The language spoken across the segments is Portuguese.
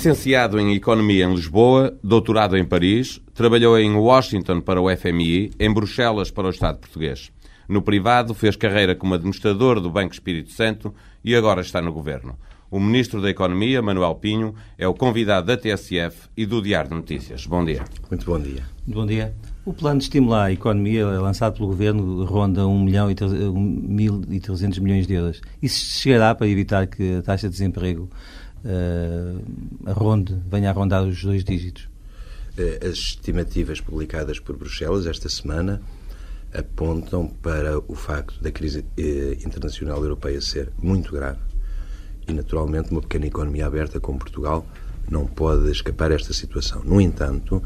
Licenciado em Economia em Lisboa, doutorado em Paris, trabalhou em Washington para o FMI, em Bruxelas para o Estado português. No privado, fez carreira como administrador do Banco Espírito Santo e agora está no governo. O Ministro da Economia, Manuel Pinho, é o convidado da TSF e do Diário de Notícias. Bom dia. Muito bom dia. Bom dia. O plano de estimular a economia lançado pelo Governo ronda 1 milhão e 1.300 milhões de euros. Isso chegará para evitar que a taxa de desemprego uh, ronde, venha a rondar os dois dígitos? Eh, as estimativas publicadas por Bruxelas esta semana apontam para o facto da crise eh, internacional europeia ser muito grave e, naturalmente, uma pequena economia aberta como Portugal não pode escapar a esta situação. No entanto,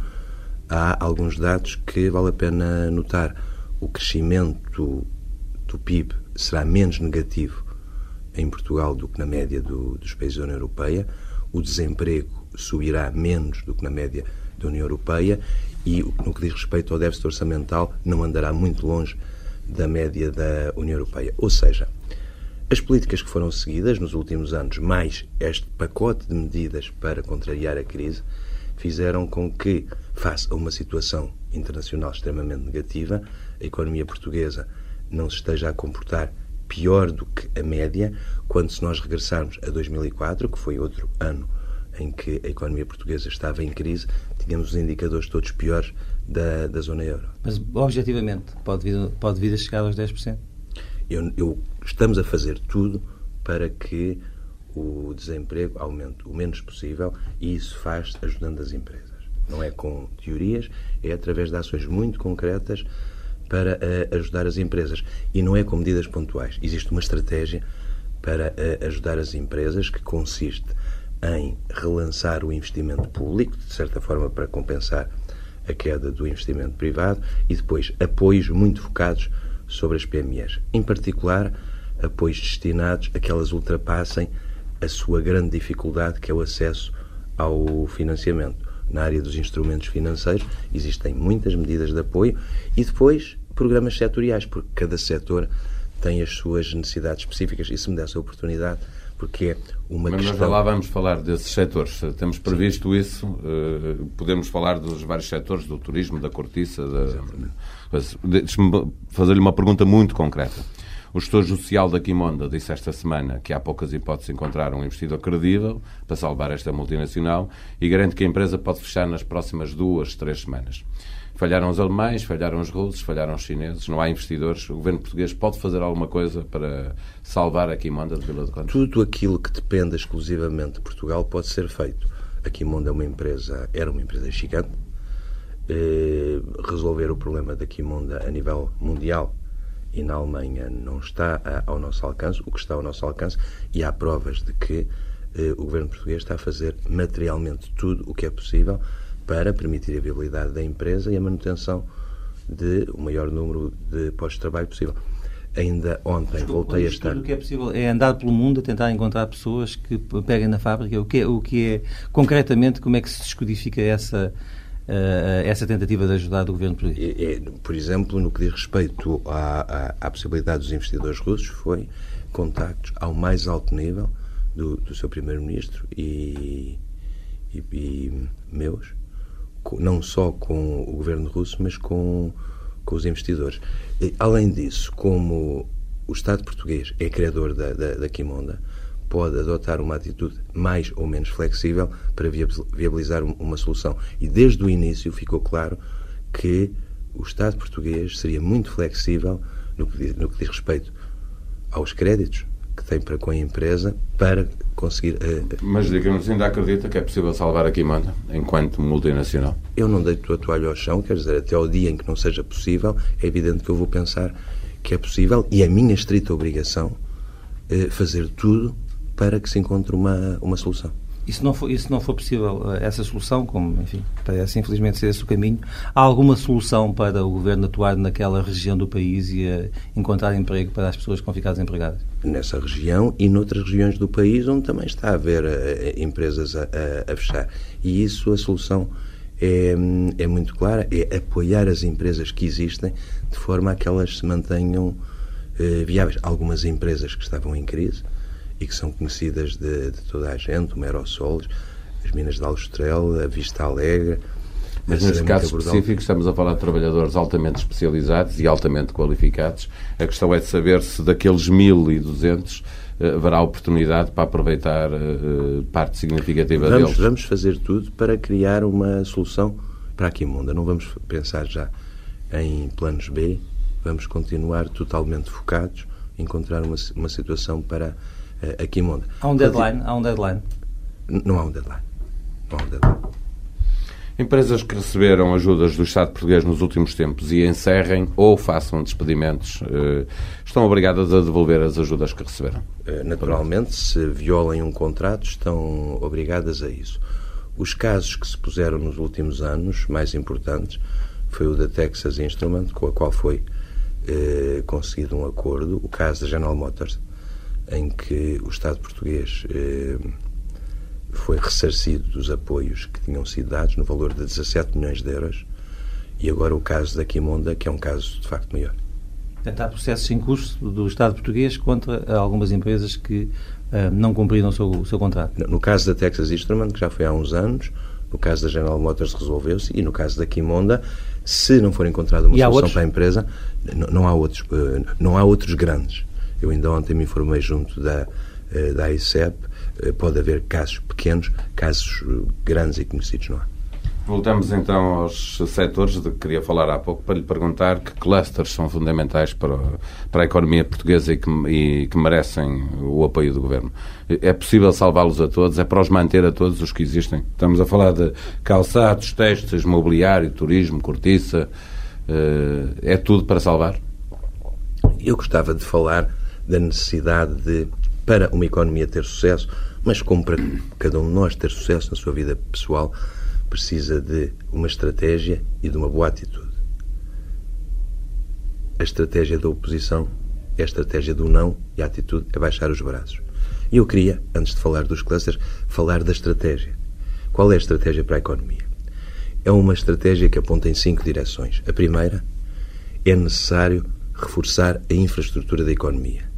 há alguns dados que vale a pena notar. O crescimento do PIB será menos negativo em Portugal do que na média do, dos países da União Europeia, o desemprego subirá menos do que na média da União Europeia e, no que diz respeito ao déficit orçamental, não andará muito longe da média da União Europeia. Ou seja, as políticas que foram seguidas nos últimos anos, mais este pacote de medidas para contrariar a crise, fizeram com que, face a uma situação internacional extremamente negativa, a economia portuguesa não se esteja a comportar pior do que a média, quando se nós regressarmos a 2004, que foi outro ano em que a economia portuguesa estava em crise, tínhamos os indicadores todos piores da, da zona euro. Mas, objetivamente, pode vir, pode vir a chegar aos 10%? Eu, eu, estamos a fazer tudo para que o desemprego aumente o menos possível e isso faz ajudando as empresas. Não é com teorias, é através de ações muito concretas para uh, ajudar as empresas. E não é com medidas pontuais. Existe uma estratégia para uh, ajudar as empresas que consiste em relançar o investimento público, de certa forma para compensar a queda do investimento privado, e depois apoios muito focados sobre as PMEs. Em particular, apoios destinados a que elas ultrapassem a sua grande dificuldade, que é o acesso ao financiamento. Na área dos instrumentos financeiros existem muitas medidas de apoio e depois programas setoriais, porque cada setor tem as suas necessidades específicas e se me desse a oportunidade porque é uma Mas questão... Mas lá vamos falar desses setores. Temos previsto Sim. isso. Uh, podemos falar dos vários setores, do turismo, da cortiça. Da... Deixe-me fazer-lhe uma pergunta muito concreta. O gestor social da Quimonda disse esta semana que há poucas hipóteses de encontrar um investidor credível para salvar esta multinacional e garante que a empresa pode fechar nas próximas duas, três semanas. Falharam os alemães, falharam os russos, falharam os chineses, não há investidores. O governo português pode fazer alguma coisa para salvar a Quimonda de Vila do Conde? Tudo aquilo que dependa exclusivamente de Portugal pode ser feito. A Quimonda é uma empresa, era uma empresa gigante. Eh, resolver o problema da Quimonda a nível mundial e na Alemanha não está ao nosso alcance, o que está ao nosso alcance, e há provas de que eh, o governo português está a fazer materialmente tudo o que é possível para permitir a viabilidade da empresa e a manutenção de o maior número de postos de trabalho possível. Ainda ontem Desculpa, voltei a estar. O que é possível é andar pelo mundo a tentar encontrar pessoas que peguem na fábrica. O que é, o que é concretamente, como é que se descodifica essa, essa tentativa de ajudar o governo é, por exemplo, no que diz respeito à, à, à, possibilidade dos investidores russos, foi contactos ao mais alto nível do, do seu primeiro-ministro e, e, e meus não só com o governo russo, mas com, com os investidores. E, além disso, como o Estado português é criador da, da, da Quimonda, pode adotar uma atitude mais ou menos flexível para viabilizar uma solução. E desde o início ficou claro que o Estado português seria muito flexível no que diz, no que diz respeito aos créditos que tem para com a empresa para conseguir. Uh, Mas digamos, ainda acredita que é possível salvar a Quimanda enquanto multinacional? Eu não deito a toalha ao chão, quer dizer, até ao dia em que não seja possível, é evidente que eu vou pensar que é possível e é minha estrita obrigação uh, fazer tudo para que se encontre uma, uma solução. E se não for, e se não for possível eh, essa solução, como enfim, parece infelizmente ser esse o caminho, há alguma solução para o Governo atuar naquela região do país e encontrar emprego para as pessoas que vão ficar desempregadas? Nessa região e noutras regiões do país onde também está a haver uh, empresas a, a, a, fechar. E isso, a solução é, é muito clara, é apoiar as empresas que existem de forma a que elas se mantenham uh, viáveis. Algumas empresas que estavam em crise, e que são conhecidas de, de toda a gente, o Merosols, as minas de Aljustrel, a Vista Alegre. Mas neste caso específico estamos a falar de trabalhadores altamente especializados e altamente qualificados. A questão é de saber se daqueles 1.200 eh, haverá oportunidade para aproveitar uh, parte significativa vamos, deles. Vamos fazer tudo para criar uma solução para a Quimunda. Não vamos pensar já em planos B, vamos continuar totalmente focados encontrar uma, uma situação para uh, a Quimunda. Há um deadline? Há um deadline? Não há um deadline. Não há um deadline. Empresas que receberam ajudas do Estado português nos últimos tempos e encerrem ou façam despedimentos eh, estão obrigadas a devolver as ajudas que receberam? Eh, naturalmente, se violem um contrato, estão obrigadas a isso. Os casos que se puseram nos últimos anos, mais importantes, foi o da Texas Instrument, com a qual foi eh, conseguido um acordo, o caso da General Motors, em que o Estado português eh, foi ressarcido dos apoios que tinham sido dados, no valor de 17 milhões de euros, e agora o caso da Quimonda, que é um caso de facto maior. Portanto, há processos em curso do Estado português contra algumas empresas que uh, não cumpriram o seu, o seu contrato. No, caso da Texas Instrument, que já foi há uns anos, no caso da General Motors resolveu-se, e no caso da Quimonda, se não for encontrada uma e solução para a empresa, não, não, há outros, não há outros grandes. Eu ainda ontem me informei junto da, uh, da ICEP eh, pode haver casos pequenos, casos eh, grandes e conhecidos não há. Voltamos então aos setores de que queria falar há pouco para lhe perguntar que clusters são fundamentais para, para a economia portuguesa e que, e que merecem o apoio do Governo. É possível salvá-los a todos? É para os manter a todos os que existem? Estamos a falar de calçados, textos, mobiliário, turismo, cortiça. Eh, é tudo para salvar? Eu gostava de falar da necessidade de para uma economia ter sucesso, mas como para cada um de nós ter sucesso na sua vida pessoal, precisa de uma estratégia e de uma boa atitude. A estratégia da oposição é a estratégia do não e a atitude é baixar os braços. E eu queria, antes de falar dos clusters, falar da estratégia. Qual é a estratégia para a economia? É uma estratégia que aponta em cinco direções. A primeira é necessário reforçar a infraestrutura da economia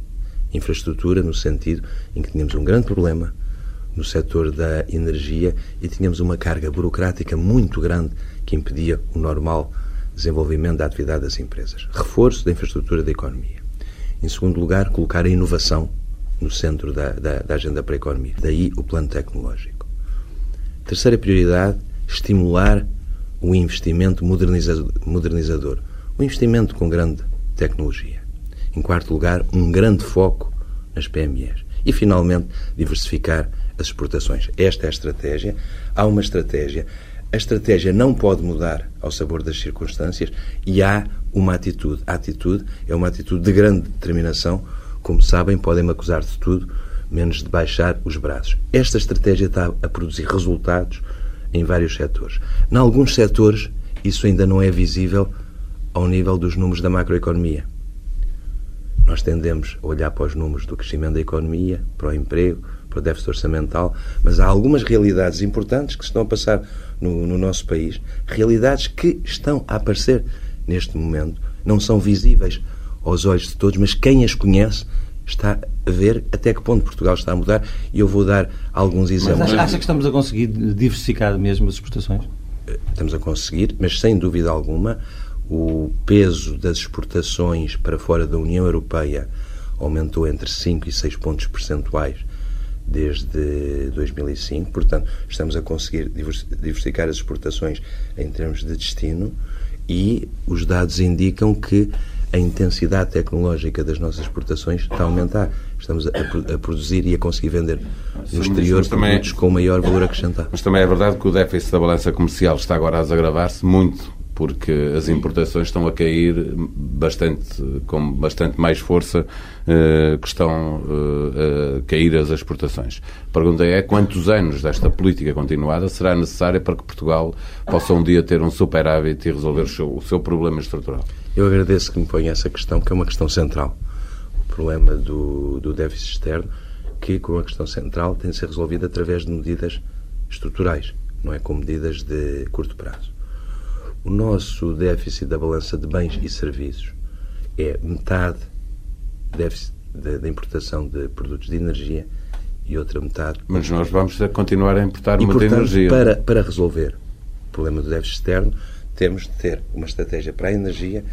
infraestrutura no sentido em que tínhamos um grande problema no setor da energia e tínhamos uma carga burocrática muito grande que impedia o normal desenvolvimento da atividade das empresas. Reforço da infraestrutura da economia. Em segundo lugar, colocar a inovação no centro da, da, da agenda para a economia. Daí o plano tecnológico. Terceira prioridade, estimular o investimento modernizador. O investimento com grande tecnologia. Em quarto lugar, um grande foco nas PMEs. E, finalmente, diversificar as exportações. Esta é a estratégia. Há uma estratégia. A estratégia não pode mudar ao sabor das circunstâncias e há uma atitude. A atitude é uma atitude de grande determinação. Como sabem, podem-me acusar de tudo, menos de baixar os braços. Esta estratégia está a produzir resultados em vários setores. Em alguns setores, isso ainda não é visível ao nível dos números da macroeconomia. Nós tendemos a olhar para os números do crescimento da economia, para o emprego, para o déficit orçamental, mas há algumas realidades importantes que se estão a passar no, no nosso país, realidades que estão a aparecer neste momento, não são visíveis aos olhos de todos, mas quem as conhece está a ver até que ponto Portugal está a mudar e eu vou dar alguns exemplos. Mas acha que estamos a conseguir diversificar mesmo as exportações? Estamos a conseguir, mas sem dúvida alguma o peso das exportações para fora da União Europeia aumentou entre 5 e 6 pontos percentuais desde 2005. Portanto, estamos a conseguir diversificar as exportações em termos de destino e os dados indicam que a intensidade tecnológica das nossas exportações está a aumentar. Estamos a, a produzir e a conseguir vender no exterior também, produtos com maior valor acrescentado. Mas também é verdade que o déficit da balança comercial está agora a desagravar-se muito porque as importações estão a cair bastante, com bastante mais força uh, que estão uh, a cair as exportações. A pergunta é quantos anos desta política continuada será necessária para que Portugal possa um dia ter um superávit e resolver o seu, o seu problema estrutural? Eu agradeço que me ponha essa questão, que é uma questão central. O problema do, do déficit externo, que, como uma questão central, tem de ser resolvido através de medidas estruturais, não é com medidas de curto prazo. O nosso déficit da balança de bens e serviços é metade déficit da importação de produtos de energia e outra metade. Mas nós vamos continuar a importar e, muita portanto, energia. Para, para resolver o problema do déficit externo, temos de ter uma estratégia para a energia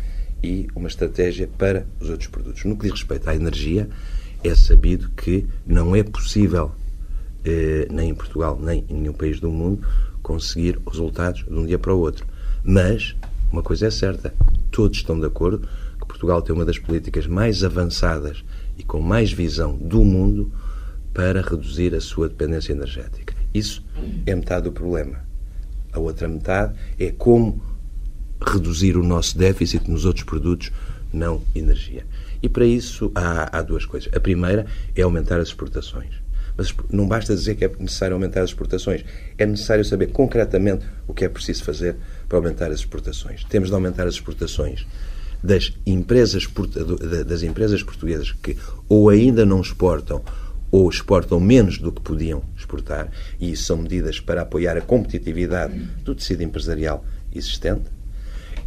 e uma estratégia para os outros produtos. No que diz respeito à energia, é sabido que não é possível, eh, nem em Portugal, nem em nenhum país do mundo, conseguir resultados de um dia para o outro. Mas, uma coisa é certa, todos estão de acordo que Portugal tem uma das políticas mais avançadas e com mais visão do mundo para reduzir a sua dependência energética. Isso é metade do problema. A outra metade é como reduzir o nosso déficit nos outros produtos, não energia. E para isso há, há duas coisas. A primeira é aumentar as exportações. Mas não basta dizer que é necessário aumentar as exportações. É necessário saber concretamente o que é preciso fazer para aumentar as exportações. Temos de aumentar as exportações das empresas, das empresas portuguesas que ou ainda não exportam ou exportam menos do que podiam exportar, e isso são medidas para apoiar a competitividade do tecido empresarial existente,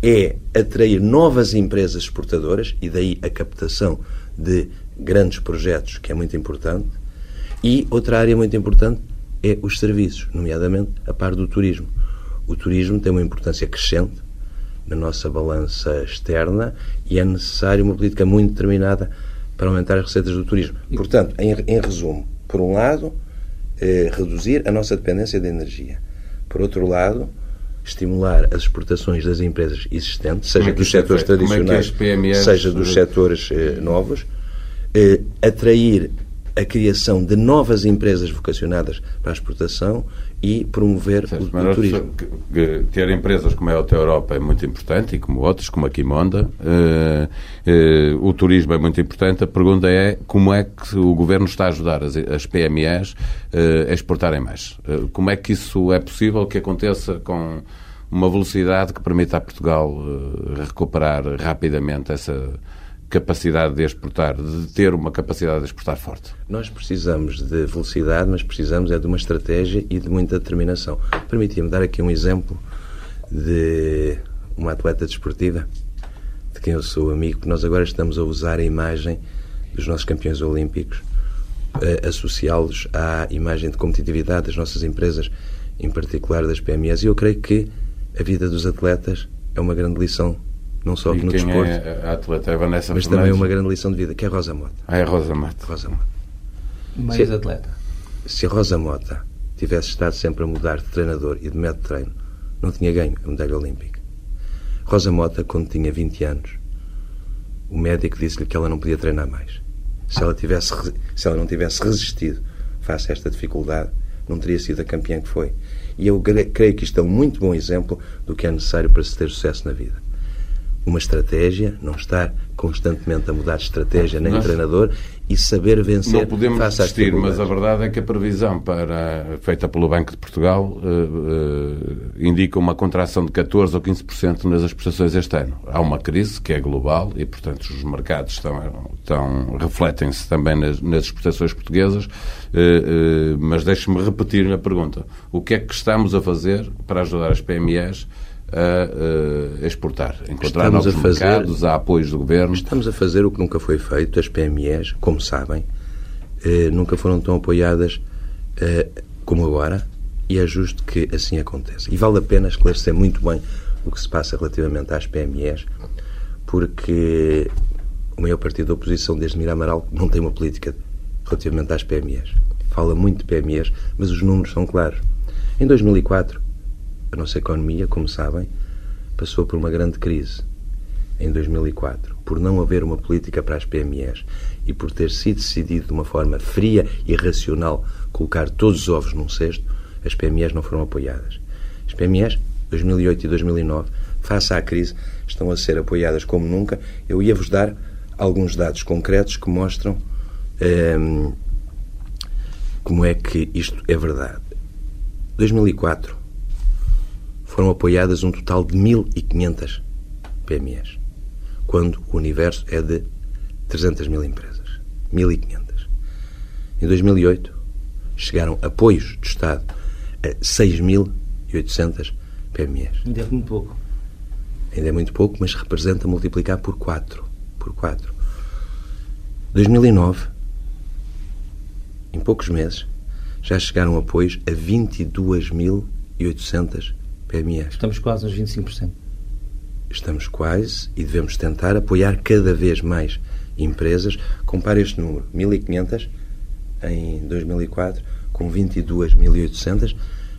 é atrair novas empresas exportadoras, e daí a captação de grandes projetos, que é muito importante, e outra área muito importante é os serviços, nomeadamente a par do turismo. O turismo tem uma importância crescente na nossa balança externa e é necessário uma política muito determinada para aumentar as receitas do turismo. Portanto, em, em resumo, por um lado, eh, reduzir a nossa dependência de energia. Por outro lado, estimular as exportações das empresas existentes, seja é dos setores é tradicionais, é seja dos setores eh, novos, eh, atrair a criação de novas empresas vocacionadas para a exportação e promover certo, o, o turismo. Que, que, ter empresas como é a Europa é muito importante e como outras, como a Quimonda. Uh, uh, o turismo é muito importante. A pergunta é como é que o Governo está a ajudar as, as PMEs uh, a exportarem mais? como é que isso é possível que aconteça com uma velocidade que permita a Portugal recuperar rapidamente essa capacidade de exportar, de ter uma capacidade de exportar forte? Nós precisamos de velocidade, mas precisamos é de uma estratégia e de muita determinação. Permitia-me dar aqui um exemplo de uma atleta desportiva, de quem eu sou amigo, nós agora estamos a usar a imagem dos nossos campeões olímpicos, associá-los à imagem de competitividade das nossas empresas, em particular das PMEs. E eu creio que a vida dos atletas é uma grande lição não só aqui no desporto. É a atleta é a Vanessa Mas Fernandes. também uma grande lição de vida, que é a Rosa Mota. Ah, é a Rosa Mota. Rosa Mota. Mais atleta. Se a Rosa Mota tivesse estado sempre a mudar de treinador e de método de treino, não tinha ganho a medalha olímpica. Rosa Mota, quando tinha 20 anos, o médico disse-lhe que ela não podia treinar mais. Se ela, tivesse, se ela não tivesse resistido face a esta dificuldade, não teria sido a campeã que foi. E eu creio que isto é um muito bom exemplo do que é necessário para se ter sucesso na vida uma estratégia, não estar constantemente a mudar de estratégia nem Nós treinador e saber vencer. Não podemos desistir, mas a verdade é que a previsão para, feita pelo Banco de Portugal uh, uh, indica uma contração de 14% ou 15% nas exportações este ano. Há uma crise que é global e, portanto, os mercados estão, estão refletem-se também nas, nas, exportações portuguesas, uh, mas deixe-me repetir a pergunta. O que é que estamos a fazer para ajudar as PMEs a, exportar, encontrar estamos novos a fazer, mercados, a apoios do governo. Estamos a fazer o que nunca foi feito. As PMEs, como sabem, eh, nunca foram tão apoiadas eh, como agora e é justo que assim aconteça. E vale a pena esclarecer muito bem o que se passa relativamente às PMEs, porque o maior partido da oposição, desde Mira Amaral, não tem uma política relativamente às PMEs. Fala muito de PMEs, mas os números são claros. Em 2004, a nossa economia, como sabem, passou por uma grande crise em 2004, por não haver uma política para as PMEs e por ter sido decidido de uma forma fria e racional colocar todos os ovos num cesto, as PMEs não foram apoiadas. As PMEs, 2008 e 2009, face à crise, estão a ser apoiadas como nunca. Eu ia-vos dar alguns dados concretos que mostram ehm, como é que isto é verdade. 2004, foram apoiadas um total de 1.500 PMEs, quando o universo é de 300 mil empresas. 1.500. Em 2008, chegaram apoios do Estado a 6.800 PMEs. Ainda é muito pouco. Ainda é muito pouco, mas representa multiplicar por 4. Por 4. 2009, em poucos meses, já chegaram apoios a 22.800 PMEs. Estamos quase nos 25%. Estamos quase e devemos tentar apoiar cada vez mais empresas. Compare este número, 1.500 em 2004 com 22.800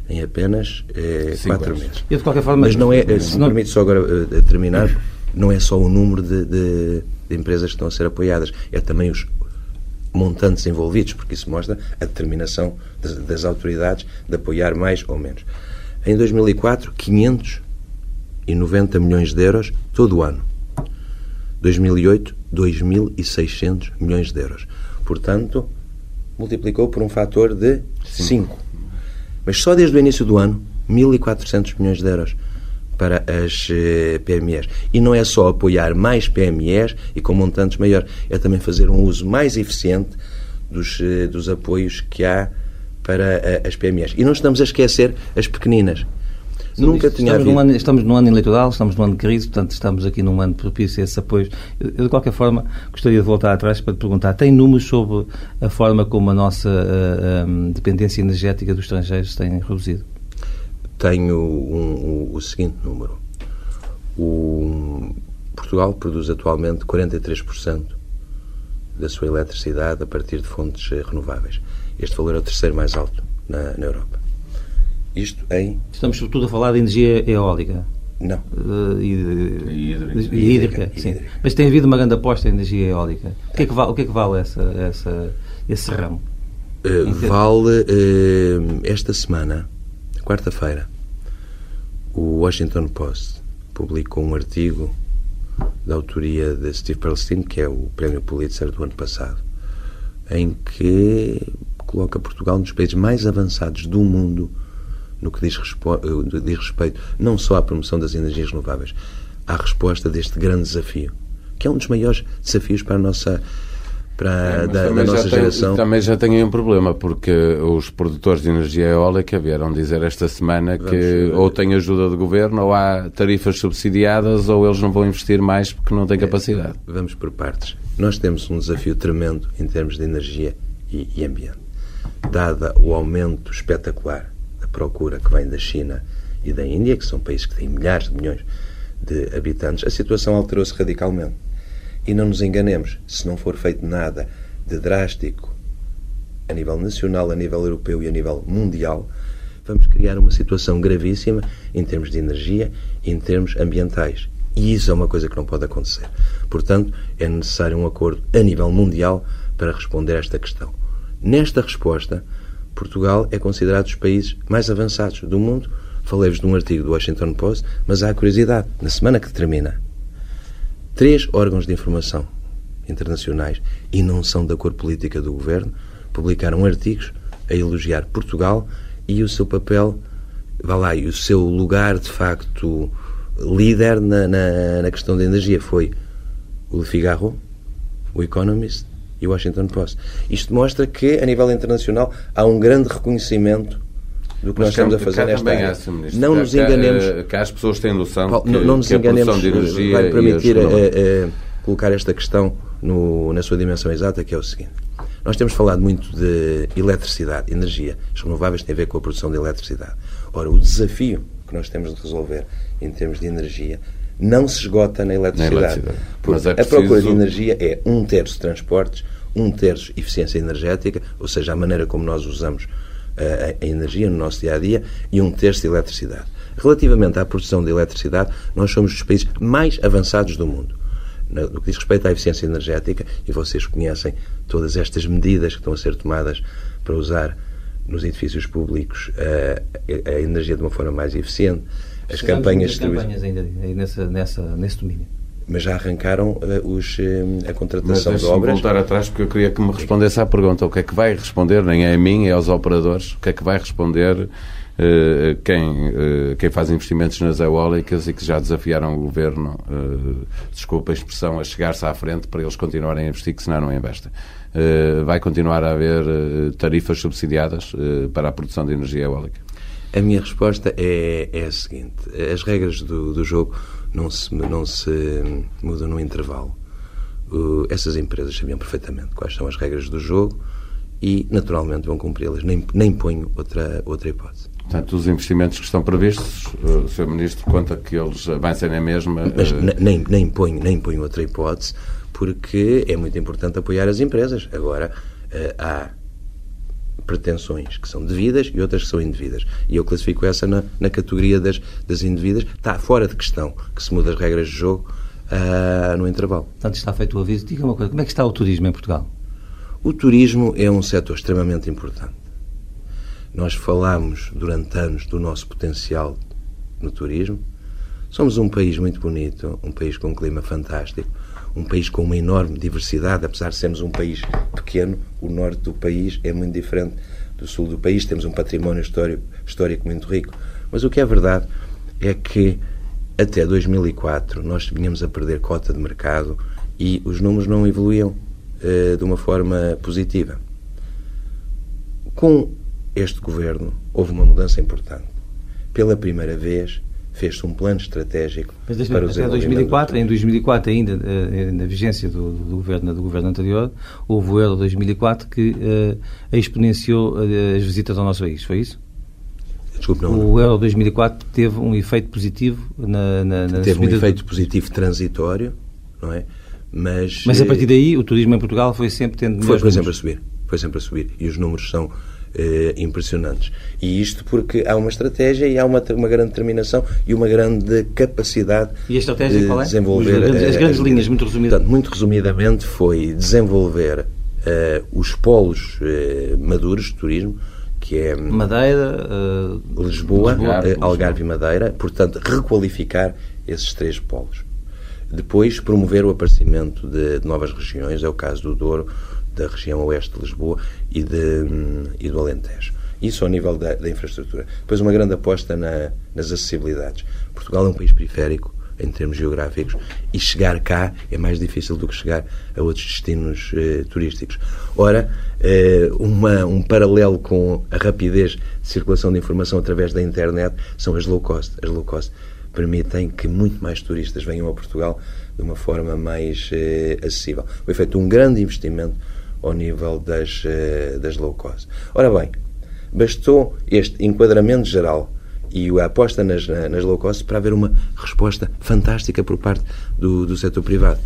em apenas eh, quatro meses. Eu, de qualquer forma, Mas não é, se não... me permite só agora uh, terminar, não é só o número de, de, de, empresas que estão a ser apoiadas, é também os montantes envolvidos, porque isso mostra a determinação das, das autoridades de apoiar mais ou menos. Em 2004, 590 milhões de euros todo o ano. 2008, 2.600 milhões de euros. Portanto, multiplicou por um fator de 5. Mas só desde o início do ano, 1.400 milhões de euros para as eh, PMEs. E não é só apoiar mais PMEs e com montantes maiores, é também fazer um uso mais eficiente dos, eh, dos apoios que há para as PMEs. E não estamos a esquecer as pequeninas. Nunca tinha estamos, num ano, estamos num ano eleitoral, estamos num ano de crise, portanto estamos aqui num ano propício a esses apoios. Eu, eu, de qualquer forma, gostaria de voltar atrás para te perguntar, tem números sobre a forma como a nossa uh, dependência energética dos estrangeiros tem reduzido? Tenho um, um, o seguinte número. O, Portugal produz atualmente 43% da sua eletricidade a partir de fontes eh, renováveis. Este valor é o terceiro mais alto na, na Europa. Isto em. Estamos sobretudo a falar de energia eólica. Não. Uh, e, hídrica. E hídrica, sim. Hídrica. Mas tem havido uma grande aposta em energia eólica. O que é que vale, o que é que vale essa, essa, esse ramo? Uh, vale uh, esta semana, quarta-feira, o Washington Post publicou um artigo da autoria de Steve Perlstein, que é o prémio Pulitzer do ano passado, em que coloca Portugal dos países mais avançados do mundo no que diz, eh, diz respeito não só à promoção das energias renováveis, à resposta deste grande desafio, que é um dos maiores desafios para a nossa para é, da, da, nossa geração. Tem, também já tem um problema, porque os produtores de energia eólica vieram dizer esta semana Vamos que ou tem ajuda do governo, ou há tarifas subsidiadas, ou eles não vão investir mais porque não têm é, capacidade. Vamos por partes. Nós temos um desafio tremendo em termos de energia e, e ambiente. Dada o aumento espetacular procura que vem da China e da Índia, que são países que têm milhares de milhões de habitantes, a situação alterou-se radicalmente. E não nos enganemos, se não for feito nada de drástico a nível nacional, a nível europeu e a nível mundial, vamos criar uma situação gravíssima em termos de energia e em termos ambientais. E isso é uma coisa que não pode acontecer. Portanto, é necessário um acordo a nível mundial para responder a esta questão. Nesta resposta, Portugal é considerado dos países mais avançados do mundo. Falei-vos de um artigo do Washington Post, mas há curiosidade. Na semana que termina, três órgãos de informação internacionais e não são da cor política do governo publicaram artigos a elogiar Portugal e o seu papel, vá lá, e o seu lugar de facto líder na, na, na questão da energia foi o Le Figaro, o Economist e o Washington Post. Isto mostra que, a nível internacional, há um grande reconhecimento do que Mas nós estamos a fazer nesta área. Não nos enganemos. Eh, que as pessoas têm noção que, não nos que enganemos, a de energia vai permitir a, a, eh, eh, colocar esta questão no, na sua dimensão exata, que é o seguinte. Nós temos falado muito de eletricidade, energia. As renováveis têm a ver com a produção de eletricidade. Ora, o desafio que nós temos de resolver em termos de energia não se esgota na eletricidade. Na eletricidade. Porque é preciso... A procura de energia é um terço transportes, um terço eficiência energética, ou seja, a maneira como nós usamos eh, a, energia no nosso dia a dia, e um terço de eletricidade. Relativamente à produção de eletricidade, nós somos dos países mais avançados do mundo. No que diz respeito à eficiência energética, e vocês conhecem todas estas medidas que estão a ser tomadas para usar nos edifícios públicos eh, a, a energia de uma forma mais eficiente, as campanhas, de campanhas ainda nessa, nessa, nesse domínio. Mas já arrancaram uh, os, uh, a contratação Mas de obras. voltar atrás porque eu queria que me respondesse à pergunta. O que é que vai responder, nem é a mim, é aos operadores, o que é que vai responder uh, quem, quem faz investimentos nas eólicas e que já desafiaram o governo, desculpa a expressão, a chegar-se à frente para eles continuarem a investir, que senão não investem. vai continuar a haver tarifas subsidiadas para a produção de energia eólica? A minha resposta é, é a seguinte: as regras do, do jogo não se, não se mudam no intervalo. Uh, essas empresas sabiam perfeitamente quais são as regras do jogo e, naturalmente, vão cumpri-las. Nem, nem ponho outra, outra hipótese. Portanto, os investimentos que estão previstos, o Sr. Ministro conta que eles avancem na mesma. Mas uh... nem, nem, ponho, nem ponho outra hipótese, porque é muito importante apoiar as empresas. Agora, uh, há pretensões que são devidas e outras que são indevidas. E eu classifico essa na, na categoria das, das indevidas. Está fora de questão que se muda as regras de jogo uh, no intervalo. Portanto, está feito o aviso. Diga uma coisa, como é que está o turismo em Portugal? O turismo é um setor extremamente importante. Nós falamos durante anos do nosso potencial no turismo. Somos um país muito bonito, um país com um clima fantástico, um país com uma enorme diversidade, apesar de sermos um país pequeno, o norte do país é muito diferente do sul do país, temos um património histórico, histórico muito rico. Mas o que é verdade é que até 2004 nós vinhamos a perder cota de mercado e os números não evoluíam eh, de uma forma positiva. Com este governo houve uma mudança importante. Pela primeira vez fez-se um plano estratégico Mas para o até 2004, em 2004 ainda eh, na vigência do, do, governo do governo anterior, houve o Euro 2004 que uh, exponenciou as visitas ao nosso país, foi isso? Desculpe, não, o Euro 2004 teve um efeito positivo na, na, na teve um efeito positivo transitório, não é? Mas, Mas a partir daí o turismo em Portugal foi sempre tendo foi, foi sempre a subir, foi sempre a subir e os números são eh, impressionantes. E isto porque há uma estratégia e há uma, uma grande determinação e uma grande capacidade e a estratégia de qual é? desenvolver. As, as grandes uh, linhas, muito resumidamente. muito resumidamente, foi desenvolver uh, os polos maduros de turismo, que é Madeira, Lisboa, Algarve, Algarve e Madeira, portanto, requalificar esses três polos. Depois, promover o aparecimento de, de novas regiões, é o caso do Douro, da região oeste de Lisboa e, de, e do Alentejo. Isso ao nível da, da infraestrutura. Depois, uma grande aposta na, nas acessibilidades. Portugal é um país periférico, em termos geográficos, e chegar cá é mais difícil do que chegar a outros destinos eh, turísticos. Ora, eh, uma, um paralelo com a rapidez de circulação de informação através da internet são as low cost. As low cost permitem que muito mais turistas venham a Portugal de uma forma mais eh, acessível. Foi feito um grande investimento ao nível das, eh, das low cost. Ora bem, bastou este enquadramento geral e a aposta nas, nas low cost para haver uma resposta fantástica por parte do, do setor privado.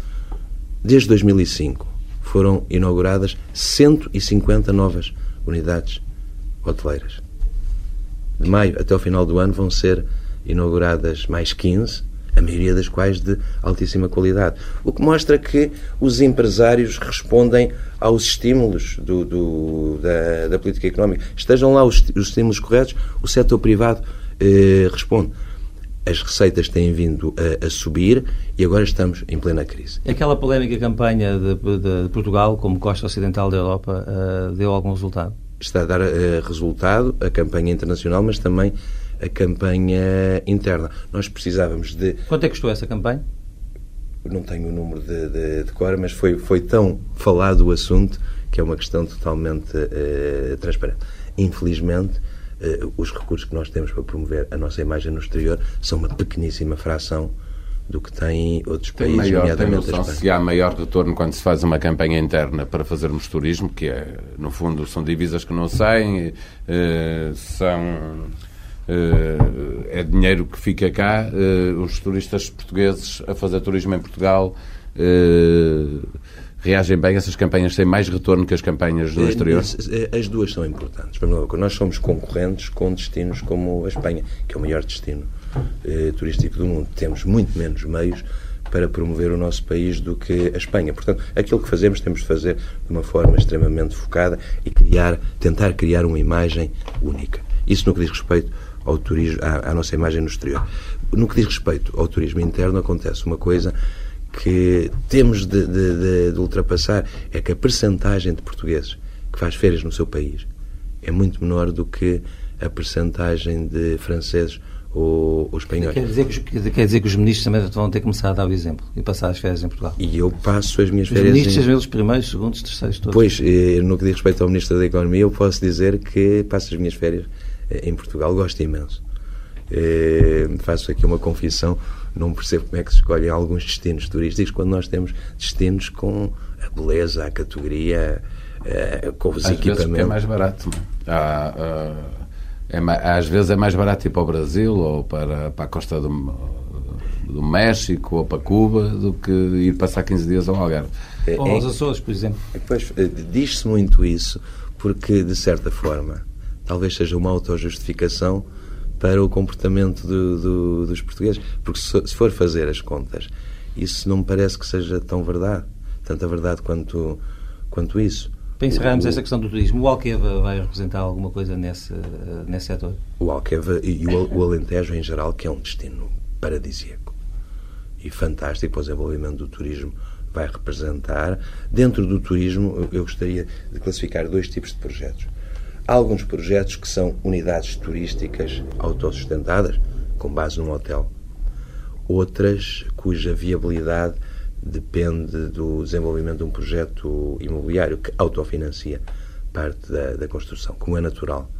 Desde 2005 foram inauguradas 150 novas unidades hoteleiras. De maio até o final do ano vão ser inauguradas mais 15 a maioria das quais de altíssima qualidade. O que mostra que os empresários respondem aos estímulos do, do, da, da, política económica. Estejam lá os, os estímulos corretos, o setor privado eh, responde. As receitas têm vindo a, a, subir e agora estamos em plena crise. Aquela polémica campanha de, de Portugal como costa ocidental da Europa uh, deu algum resultado? Está a dar uh, resultado a campanha internacional, mas também a campanha interna. Nós precisávamos de. Quanto é que custou essa campanha? Não tenho o número de, de, de cor, mas foi, foi tão falado o assunto que é uma questão totalmente uh, transparente. Infelizmente, uh, os recursos que nós temos para promover a nossa imagem no exterior são uma pequeníssima fração do que têm outros tem países, maior, nomeadamente tem noção, Se há maior retorno quando se faz uma campanha interna para fazermos turismo, que é, no fundo, são divisas que não saem, uh, são é dinheiro que fica cá. Uh, os turistas portugueses a fazer turismo em Portugal uh, reagem bem. Essas campanhas têm mais retorno que as campanhas no exterior? As duas são importantes. Nós somos concorrentes com destinos como a Espanha, que é o maior destino turístico do mundo. Temos muito menos meios para promover o nosso país do que a Espanha. Portanto, aquilo que fazemos temos de fazer de uma forma extremamente focada e criar, tentar criar uma imagem única. Isso no que diz respeito ao turismo, à, à nossa imagem no exterior. No que diz respeito ao turismo interno, acontece uma coisa que temos de, de, de, de, ultrapassar é que a percentagem de portugueses que faz férias no seu país é muito menor do que a percentagem de franceses ou, ou espanhóis. Quer dizer, que, quer dizer que os ministros também vão ter que começar a dar o exemplo e passar as férias em Portugal. E eu passo as minhas os férias. Os ministros, em... eles primeiros, segundos, terceiros, todos. Pois, eh, no que diz respeito ao Ministro da Economia, eu posso dizer que passo as minhas férias em Portugal. Gosto imenso. Eh, faço aqui uma confissão, não percebo como é que se escolhem alguns destinos turísticos quando nós temos destinos com a beleza, a categoria, uh, com os às equipamentos. Vezes é mais barato. É? Há, uh, é, às vezes é mais barato ir para o Brasil ou para, para a costa do, do México ou para Cuba do que ir passar 15 dias ao Algarve. É, ou aos Açores, por exemplo. Pois, diz-se muito isso porque, de certa forma, talvez seja uma autojustificação para o comportamento do, do, dos portugueses. Porque se, se, for fazer as contas, isso não me parece que seja tão verdade. Tanta verdade quanto, quanto isso. Para encerrarmos o, esta questão do turismo, o Alqueva vai representar alguma coisa nesse, nesse setor? O Alqueva e o, o Alentejo em geral, que é um destino paradisíaco e fantástico para o desenvolvimento do turismo, vai representar. Dentro do turismo, eu gostaria de classificar dois tipos de projetos. Há alguns projetos que são unidades turísticas autosustentadas, com base num hotel. Outras cuja viabilidade depende do desenvolvimento de um projeto imobiliário que autofinancia parte da, da construção, como é natural.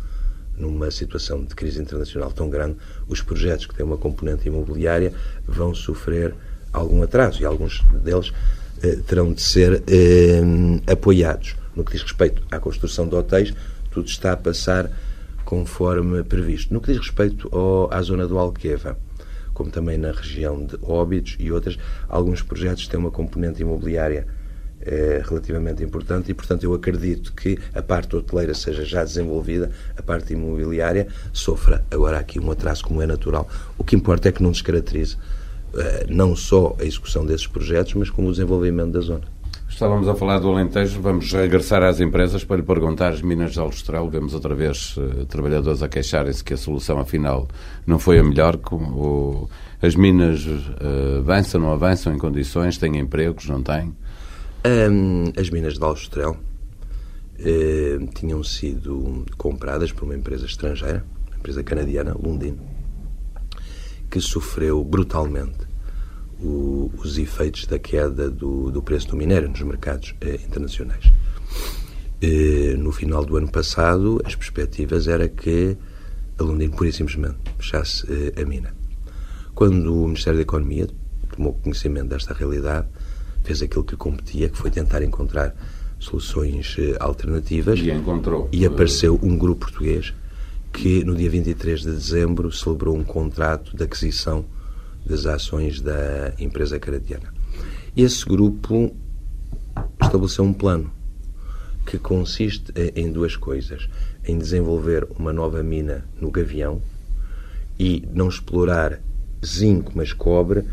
Numa situação de crise internacional tão grande, os projetos que têm uma componente imobiliária vão sofrer algum atraso e alguns deles eh, terão de ser eh, apoiados. No que diz respeito à construção de hotéis, tudo está a passar conforme previsto. No que diz respeito ao, à zona do Alqueva, como também na região de Óbidos e outras, alguns projetos têm uma componente imobiliária eh, relativamente importante e, portanto, eu acredito que a parte hoteleira seja já desenvolvida, a parte imobiliária sofra agora aqui um atraso como é natural. O que importa é que não descaracterize eh, não só a execução desses projetos, mas como o desenvolvimento da zona. Estávamos a falar do Alentejo, vamos regressar às empresas para lhe perguntar as minas de Aljustrel. Vemos outra vez uh, trabalhadores a queixarem-se que a solução, afinal, não foi a melhor. As minas uh, avançam, não avançam em condições, têm empregos, não têm? Um, as minas de Aljustrel uh, tinham sido compradas por uma empresa estrangeira, uma empresa canadiana, Lundin, que sofreu brutalmente o, os efeitos da queda do, do, preço do minério nos mercados eh, internacionais. Eh, no final do ano passado, as perspectivas era que a Londrina, pura e simplesmente, fechasse eh, a mina. Quando o Ministério da Economia tomou conhecimento desta realidade, fez aquilo que competia, que foi tentar encontrar soluções eh, alternativas. E encontrou. E apareceu um grupo português que, no dia 23 de dezembro, celebrou um contrato de aquisição das ações da empresa canadiana. Esse grupo estabeleceu um plano que consiste em duas coisas: em desenvolver uma nova mina no Gavião e não explorar zinco, mas cobre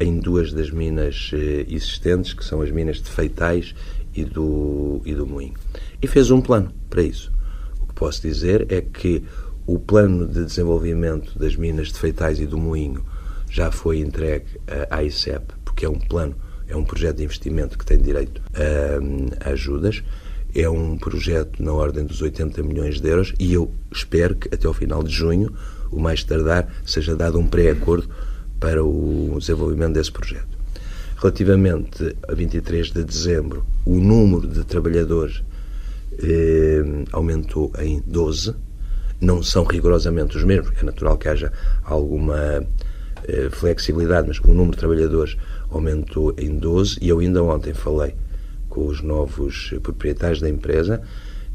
em duas das minas eh, existentes, que são as minas de Feitais e do, e do Moinho. E fez um plano para isso. O que posso dizer é que o plano de desenvolvimento das minas de Feitais e do Moinho já foi entregue à ICEP, porque é um plano, é um projeto de investimento que tem direito a, a ajudas. É um projeto na ordem dos 80 milhões de euros e eu espero que até ao final de junho, o mais tardar, seja dado um pré-acordo para o desenvolvimento desse projeto. Relativamente a 23 de dezembro, o número de trabalhadores eh, aumentou em 12. Não são rigorosamente os mesmos, é natural que haja alguma eh, flexibilidade, mas o número de trabalhadores aumentou em 12 e eu ainda ontem falei com os novos proprietários da empresa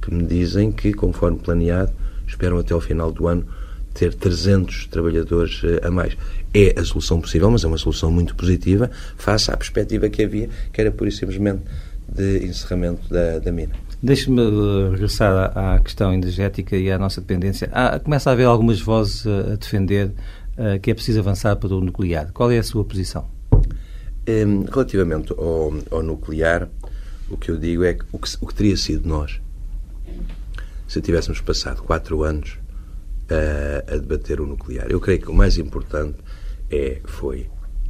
que me dizem que, conforme planeado, esperam até ao final do ano ter 300 trabalhadores eh, a mais. É a solução possível, mas é uma solução muito positiva face à perspectiva que havia, que era pura e simplesmente de encerramento da, da mina. Deixe-me eh, regressar à, questão energética e à nossa dependência. Há, começa a haver algumas vozes a defender uh, que é preciso avançar para o nuclear. Qual é a sua posição? Um, relativamente ao, ao, nuclear, o que eu digo é que o, que o que teria sido nós se tivéssemos passado quatro anos uh, a debater o nuclear. Eu creio que o mais importante é, foi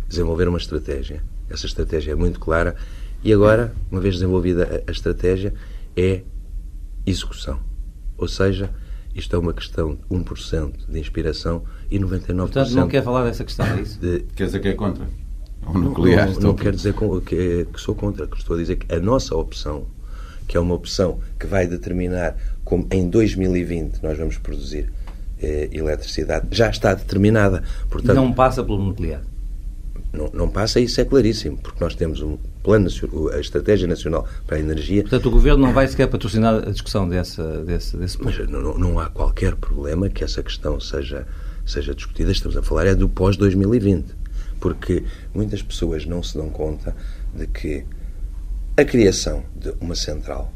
desenvolver uma estratégia. Essa estratégia é muito clara e agora, uma vez desenvolvida a, a estratégia, é execução. Ou seja, isto é uma questão de 1% de inspiração e 99%. Portanto, não quer falar dessa questão, é isso? De... Quer dizer que é contra? O nuclear? Não, não, não quero dizer que, que sou contra, que estou a dizer que a nossa opção, que é uma opção que vai determinar como em 2020 nós vamos produzir eh, eletricidade, já está determinada. Portanto, não passa pelo nuclear? não, não passa, isso é claríssimo, porque nós temos um plano, a Estratégia Nacional para a Energia. Portanto, o Governo não vai sequer patrocinar a discussão dessa, desse, desse ponto. Mas não, não há qualquer problema que essa questão seja, seja discutida. Estamos a falar é do pós-2020, porque muitas pessoas não se dão conta de que a criação de uma central,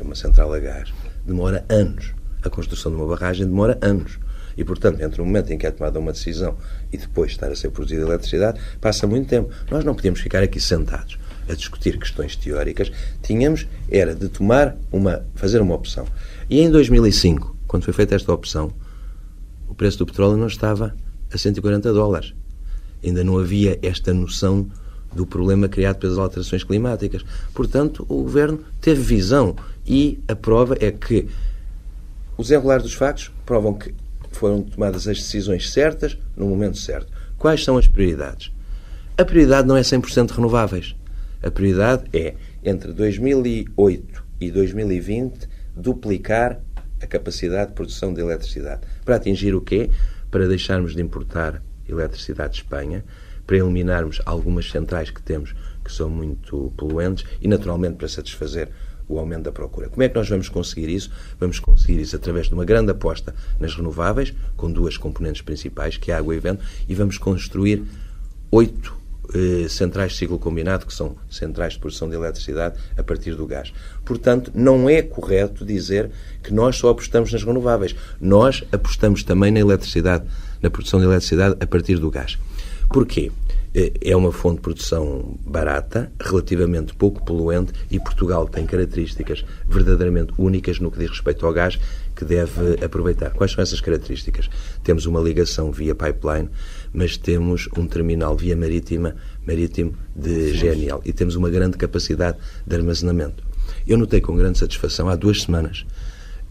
uma central a gás, demora anos. A construção de uma barragem demora anos. E, portanto, entre o momento em que é tomada uma decisão e depois estar a ser produzida eletricidade, passa muito tempo. Nós não podemos ficar aqui sentados a discutir questões teóricas. Tínhamos, era de tomar uma, fazer uma opção. E em 2005, quando foi feita esta opção, o preço do petróleo não estava a 140 dólares. Ainda não havia esta noção do problema criado pelas alterações climáticas. Portanto, o governo teve visão e a prova é que os enrolar dos factos provam que foram tomadas as decisões certas no momento certo. Quais são as prioridades? A prioridade não é 100% renováveis. A prioridade é, entre 2008 e 2020, duplicar a capacidade de produção de eletricidade. Para atingir o quê? Para deixarmos de importar eletricidade de Espanha, para eliminarmos algumas centrais que temos que são muito poluentes e, naturalmente, para satisfazer o aumento da procura. Como é que nós vamos conseguir isso? Vamos conseguir isso através de uma grande aposta nas renováveis, com duas componentes principais, que é água e vento, e vamos construir oito eh, centrais de ciclo combinado, que são centrais de produção de eletricidade a partir do gás. Portanto, não é correto dizer que nós só apostamos nas renováveis. Nós apostamos também na eletricidade, na produção de eletricidade a partir do gás. Porquê? é uma fonte de produção barata, relativamente pouco poluente e Portugal tem características verdadeiramente únicas no que diz respeito ao gás que deve aproveitar. Quais são essas características? Temos uma ligação via pipeline, mas temos um terminal via marítima, marítimo de GNL e temos uma grande capacidade de armazenamento. Eu notei com grande satisfação, há duas semanas,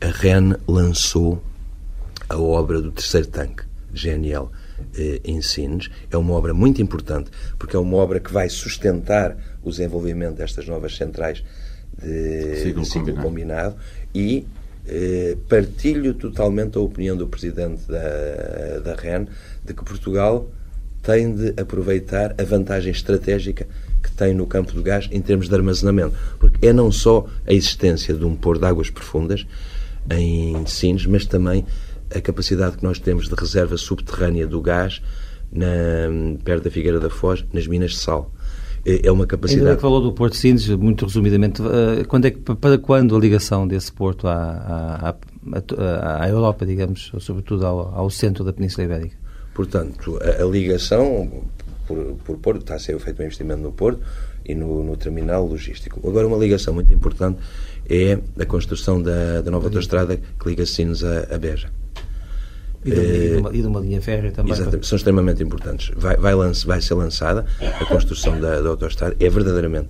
a REN lançou a obra do terceiro tanque, GNL, eh, em Sines. É uma obra muito importante, porque é uma obra que vai sustentar o desenvolvimento destas novas centrais de ciclo, de ciclo combinado. combinado. e partilho totalmente a opinião do Presidente da, da REN de que Portugal tem de aproveitar a vantagem estratégica que tem no campo do gás em termos de armazenamento. Porque é não só a existência de um pôr de águas profundas em Sines, mas também a capacidade que nós temos de reserva subterrânea do gás na, perto da Figueira da Foz, nas minas de sal. É, é uma capacidade. Ainda que falou do Porto Sines, muito resumidamente, eh, quando é que, para quando a ligação desse porto à, à, à Europa, digamos, sobretudo ao, ao, centro da Península Ibérica? Portanto, a, a ligação por, por Porto, está a ser feito um investimento no Porto e no, no terminal logístico. Agora, uma ligação muito importante é a construção da, da nova autoestrada que liga Sines a, a Beja. E de, e de, uma, e de uma linha férrea também. Exatamente, são extremamente importantes. Vai, vai, lance, vai ser lançada a construção da, da autoestrada, é verdadeiramente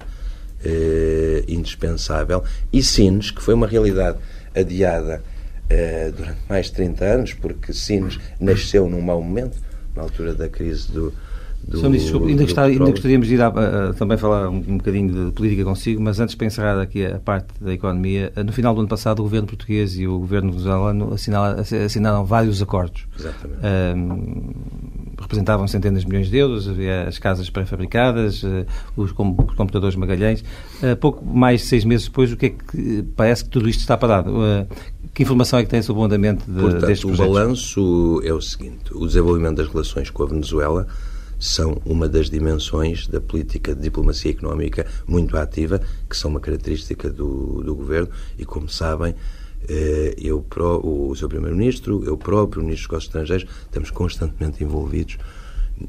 eh, indispensável. E Sines, que foi uma realidade adiada eh, durante mais de 30 anos, porque Sines nasceu num mau momento, na altura da crise do, do, Sr. Ministro, ainda, ainda, gostaríamos de ir a, a, a, também falar um, um, bocadinho de política consigo, mas antes para encerrar aqui a parte da economia, no final do ano passado o governo português e o governo venezuelano assinaram, assinaram vários acordos. Exatamente. Um, representavam centenas de milhões de euros, havia as casas pré-fabricadas, uh, os, os, computadores Magalhães. Uh, pouco mais de seis meses depois, o que é que parece que tudo isto está parado? Uh, que informação é que tem sobre o andamento de, Portanto, destes projetos? O balanço é o seguinte: o desenvolvimento das relações com a Venezuela são uma das dimensões da política de diplomacia económica muito ativa, que são uma característica do, do governo e, como sabem, eh, eu, o seu Primeiro-Ministro, eu próprio, o Ministro dos Negócios Estrangeiros, estamos constantemente envolvidos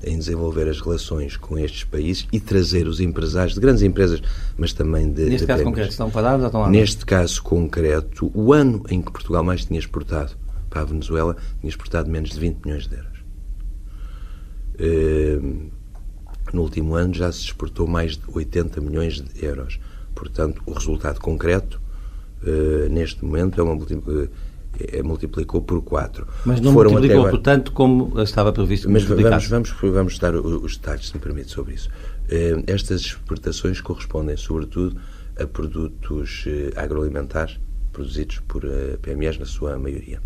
em desenvolver as relações com estes países e trazer os empresários de grandes empresas, mas também de. Neste de caso concreto, estão parados ou estão lá? Neste caso concreto, o ano em que Portugal mais tinha exportado para a Venezuela, tinha exportado menos de 20 milhões de euros. Eh, no último ano já se exportou mais de 80 milhões de euros. Portanto, o resultado concreto, eh, neste momento, é uma é, multiplicou por 4. Mas não Foram multiplicou agora... por tanto como estava previsto. Mas vamos, vamos, vamos dar os detalhes, se me permite, sobre isso. Estas exportações correspondem, sobretudo, a produtos agroalimentares produzidos por PMEs, na sua maioria.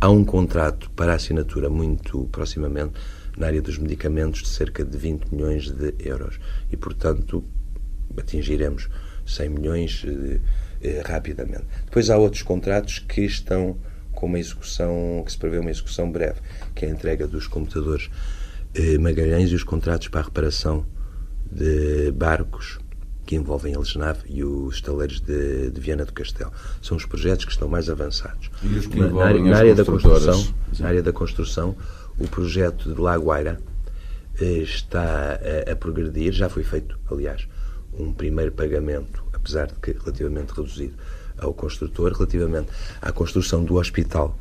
Há um contrato para assinatura muito proximamente na área dos medicamentos de cerca de 20 milhões de euros. E, portanto, atingiremos 100 milhões eh, eh, rapidamente. Depois há outros contratos que estão com uma execução, que se prevê uma execução breve, que é a entrega dos computadores eh, Magalhães e os contratos para a reparação de barcos que envolvem a Lesnave e os estaleiros de, de, Viana do Castelo. São os projetos que estão mais avançados. E os que na, envolvem na, as área da construção, na área da construção, o projeto de Lagoaira eh, está a, progredir, já foi feito, aliás, um primeiro pagamento, apesar de que relativamente reduzido, ao construtor, relativamente à construção do hospital,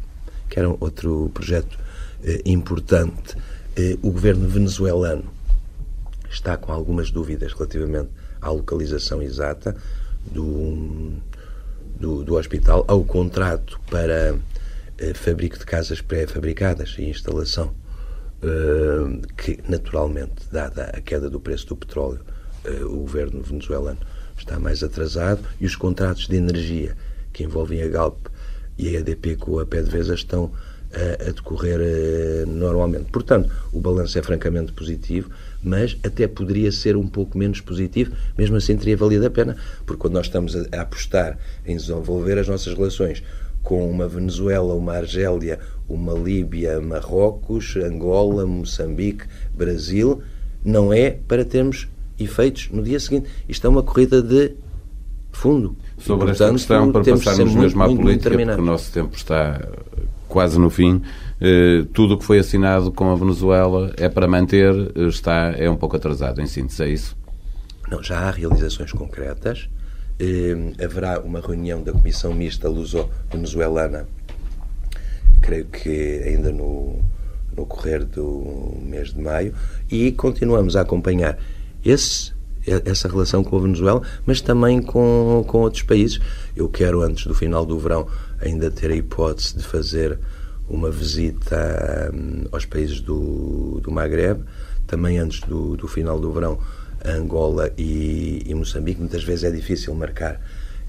que era um outro projeto eh, importante. Eh, o governo venezuelano está com algumas dúvidas relativamente à localização exata do, do, do hospital, ao contrato para fabrico de casas pré-fabricadas e instalação, eh, que naturalmente, dada a queda do preço do petróleo, eh, o governo venezuelano está mais atrasado e os contratos de energia que envolvem a Galp e a EDP com a PDVSA estão a, a decorrer eh, normalmente. Portanto, o balanço é francamente positivo, mas até poderia ser um pouco menos positivo, mesmo assim teria valido a pena, porque quando nós estamos a, a apostar em desenvolver as nossas relações com uma Venezuela, uma Argélia, uma Líbia, Marrocos, Angola, Moçambique, Brasil, não é para termos efeitos no dia seguinte. Isto é uma corrida de fundo. Sobre E, esta portanto, questão, para passarmos muito, mesmo à muito, muito política, porque determinados. o nosso tempo está quase no fim, eh, tudo o que foi assinado com a Venezuela é para manter, eh, está, é um pouco atrasado, em síntese, é isso? Não, já há realizações concretas. Eh, haverá uma reunião da Comissão Mista Luso-Venezuelana, creio que ainda no, no correr do mês de maio, e continuamos a acompanhar esse, essa relação com a Venezuela, mas também com, com outros países. Eu quero, antes do final do verão, ainda ter a hipótese de fazer uma visita hum, aos países do, do Magreb, também antes do, do final do verão, Angola e, e Moçambique. Muitas vezes é difícil marcar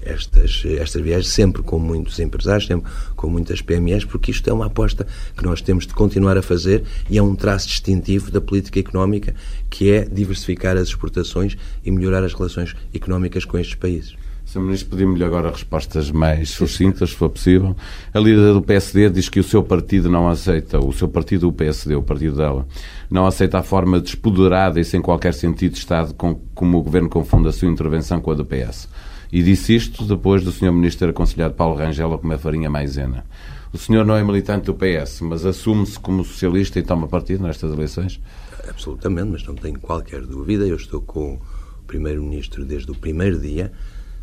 estas, estas viagens, sempre com muitos empresários, sempre com muitas PMEs, porque isto é uma aposta que nós temos de continuar a fazer e é um traço distintivo da política económica, que é diversificar as exportações e melhorar as relações económicas com estes países. Sr. Ministro, pedimos-lhe agora respostas mais sucintas, se for possível. A líder do PSD diz que o seu partido não aceita, o seu partido, o PSD, o partido dela, não aceita a forma despoderada e sem qualquer sentido de Estado com, como o Governo confunde a sua intervenção com a do PS. E disse isto depois do Sr. Ministro ter aconselhado Paulo Rangel a comer farinha maisena. O senhor não é militante do PS, mas assume-se como socialista e toma partido nestas eleições? Absolutamente, mas não tenho qualquer dúvida. Eu estou com o Primeiro-Ministro desde o primeiro dia,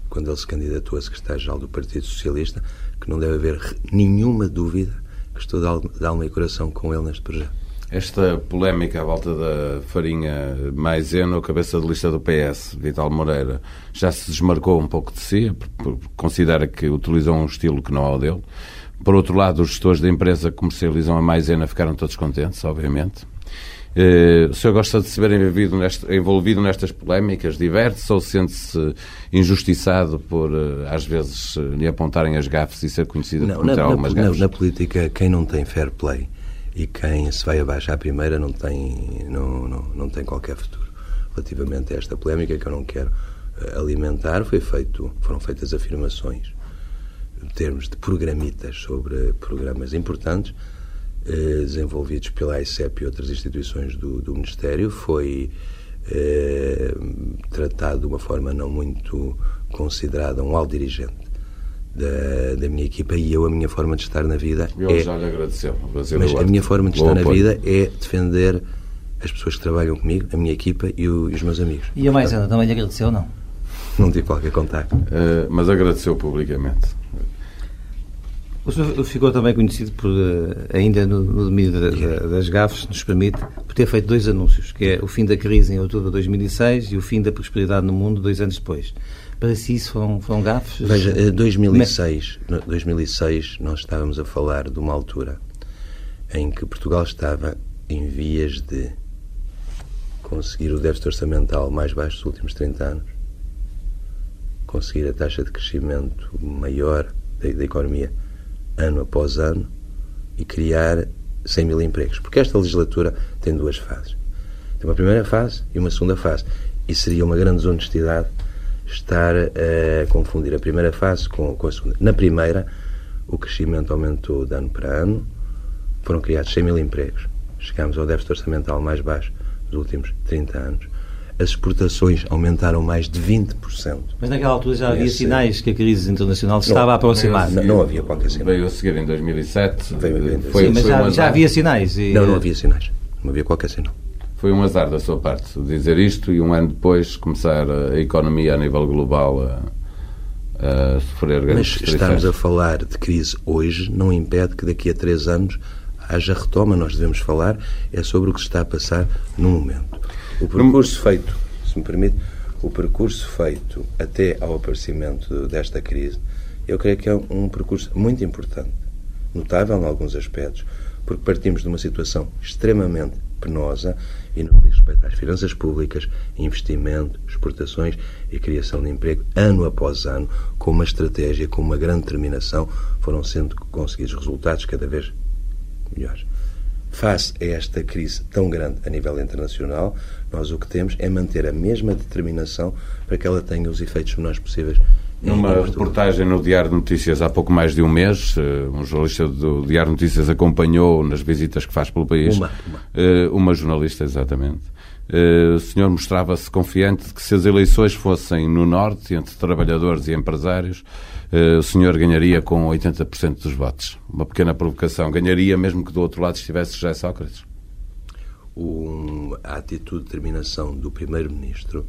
quando ele se candidatou a secretário-geral do Partido Socialista, que não deve haver nenhuma dúvida que estou de alma, e coração com ele neste projeto. Esta polémica à volta da farinha maisena, cabeça de lista do PS, Vital Moreira, já se desmarcou um pouco de si, considera que utilizou um estilo que não é o dele. Por outro lado, os gestores da empresa que comercializam a maisena ficaram todos contentes, obviamente. Eh, o senhor gosta de se ver envolvido, nesta- envolvido nestas polémicas? Diverte-se ou sente-se injustiçado por, eh, às vezes, eh, lhe apontarem as gafes e ser conhecido Não, por cometer na- algumas na- gafes? na política, quem não tem fair play e quem se vai abaixo à primeira não tem, não, não, não tem qualquer futuro. Relativamente a esta polémica que eu não quero alimentar, foi feito, foram feitas afirmações em termos de programitas sobre programas importantes desenvolvidos pela ICEP e outras instituições do, do Ministério. Foi eh, tratado de uma forma não muito considerada um alto dirigente da, da minha equipa e eu, a minha forma de estar na vida Ele é. já lhe agradeceu. Mas a minha forma de Bom estar na apoio. vida é defender as pessoas que trabalham comigo, a minha equipa e, o- e os meus amigos. E a Maisena também lhe agradeceu, não? Não tive qualquer contacto. Eh, mas agradeceu publicamente. O senhor ficou também conhecido por, eh, ainda no, no domínio da- da- das gafes, nos permite, por ter feito dois anúncios, que é o fim da crise em outubro de 2006 e o fim da prosperidade no mundo dois anos depois. Para si isso foram, foram gafes? Veja, eh, 2006, no- 2006 nós estávamos a falar de uma altura em que Portugal estava em vias de conseguir o déficit orçamental mais baixo dos últimos 30 anos, conseguir a taxa de crescimento maior da, da economia ano após ano e criar 100 mil empregos. Porque esta legislatura tem duas fases. Tem uma primeira fase e uma segunda fase. E seria uma grande desonestidade estar a confundir a primeira fase com, com a segunda. Na primeira, o crescimento aumentou de ano para ano, foram criados 100 mil empregos. Chegámos ao déficit orçamental mais baixo dos últimos 30 anos. As exportações aumentaram mais de 20%. Mas naquela altura já havia Esse... sinais que a crise internacional se estava a aproximar. Não, não, havia qualquer sinal. Veio a seguir em 2007. Veio, veio, foi, Sim, mas já, já, havia sinais. E... Não, não havia sinais. Não havia qualquer sinal. Foi um azar da sua parte dizer isto e um ano depois começar a economia a nível global a, a sofrer grandes Mas estamos a falar de crise hoje não impede que daqui a três anos haja retoma. Nós devemos falar é sobre o que se está a passar no momento. O percurso feito, se me permite, o percurso feito até ao aparecimento desta crise, eu creio que é um percurso muito importante, notável em alguns aspectos, porque partimos de uma situação extremamente penosa e no que diz respeito às finanças públicas, investimento, exportações e criação de emprego, ano após ano, com uma estratégia, com uma grande determinação, foram sendo conseguidos resultados cada vez melhores. Face a esta crise tão grande a nível internacional, nós o que temos é manter a mesma determinação para que ela tenha os efeitos menores possíveis numa reportagem no Diário de Notícias há pouco mais de um mês, eh, um jornalista do Diário de Notícias acompanhou nas visitas que faz pelo país. Uma, uma. Eh, uma jornalista, exatamente. Eh, o senhor mostrava-se confiante de que se as eleições fossem no Norte, entre trabalhadores e empresários, o senhor ganharia com 80% dos votos. Uma pequena provocação. Ganharia mesmo que do outro lado estivesse José Sócrates? Um, a atitude de determinação do Primeiro-Ministro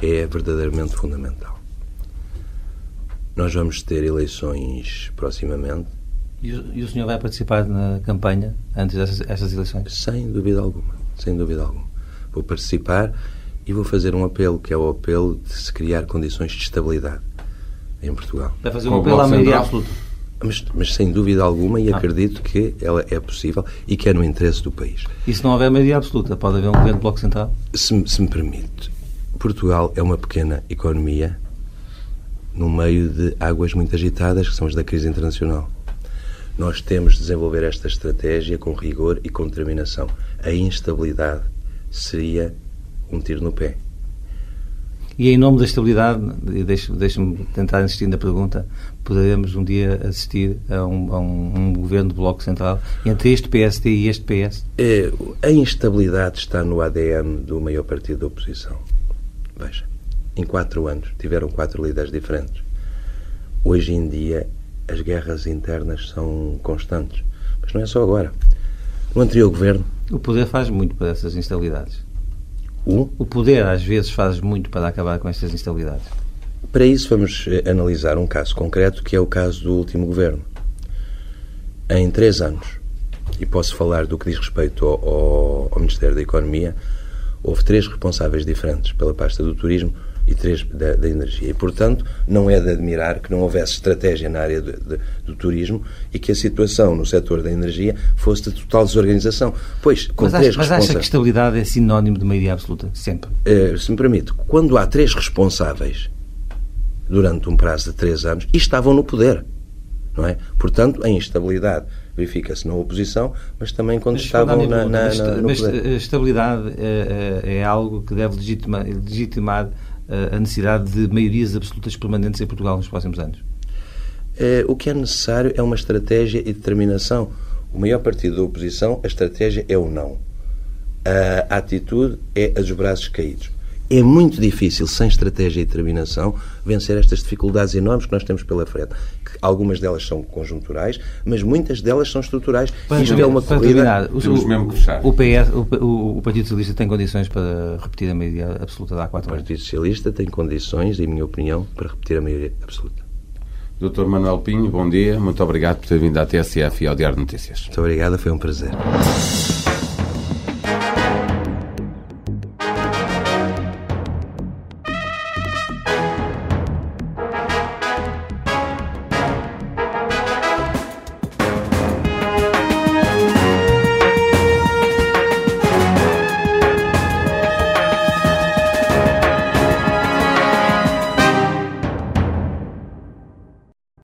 é verdadeiramente fundamental. Nós vamos ter eleições proximamente. E o, e o senhor vai participar na campanha antes dessas, dessas eleições? Sem dúvida alguma. Sem dúvida alguma. Vou participar e vou fazer um apelo, que é o apelo de se criar condições de estabilidade em Portugal. Vai fazer um apelo à maioria absoluta. Mas, mas, sem dúvida alguma, e ah. acredito que ela é possível e que é no interesse do país. E se não houver maioria absoluta, pode haver um governo de Bloco Central? Se, se me permite, Portugal é uma pequena economia no meio de águas muito agitadas, que são as da crise internacional. Nós temos de desenvolver esta estratégia com rigor e com determinação. A instabilidade seria um tiro no pé. E em nome da estabilidade, deixe-me tentar insistir na pergunta, poderemos um dia assistir a um, a um, um governo de Bloco Central entre este PSD e este PS? É, a instabilidade está no ADN do maior partido da oposição. Veja em quatro anos. Tiveram quatro líderes diferentes. Hoje em dia, as guerras internas são constantes. Mas não é só agora. No anterior governo. O poder faz muito para essas instabilidades. O? O poder, às vezes, faz muito para acabar com estas instabilidades. Para isso, vamos eh, analisar um caso concreto, que é o caso do último governo. Em três anos, e posso falar do que diz respeito ao, ao Ministério da Economia, houve três responsáveis diferentes pela pasta do turismo e três da, da, energia. E, portanto, não é de admirar que não houvesse estratégia na área de, de, do turismo e que a situação no setor da energia fosse de total desorganização. Pois, com mas, três acha, mas acha que estabilidade é sinónimo de maioria absoluta? Sempre? Uh, se me permite, quando há três responsáveis durante um prazo de três anos e estavam no poder, não é? Portanto, a instabilidade verifica-se na oposição, mas também quando mas, estavam na, na, na, no mas poder. a estabilidade é, é, algo que deve legitimar, legitimar a necessidade de maiorias absolutas permanentes em Portugal nos próximos anos? É, o que é necessário é uma estratégia e determinação. O maior partido da oposição, a estratégia é o não. A atitude é a dos braços caídos. É muito difícil, sem estratégia e determinação, vencer estas dificuldades enormes que nós temos pela frente. Algumas delas são conjunturais, mas muitas delas são estruturais. Para, Isto é uma para corrida... terminar, o, mesmo que fechar. O, PS, o, o, Partido Socialista tem condições para repetir a maioria absoluta da há quatro anos? O Partido Socialista tem condições, em minha opinião, para repetir a maioria absoluta. Doutor Manuel Pinho, bom dia. Muito obrigado por ter vindo à TSF e ao Diário de Notícias. Muito obrigado, foi um prazer.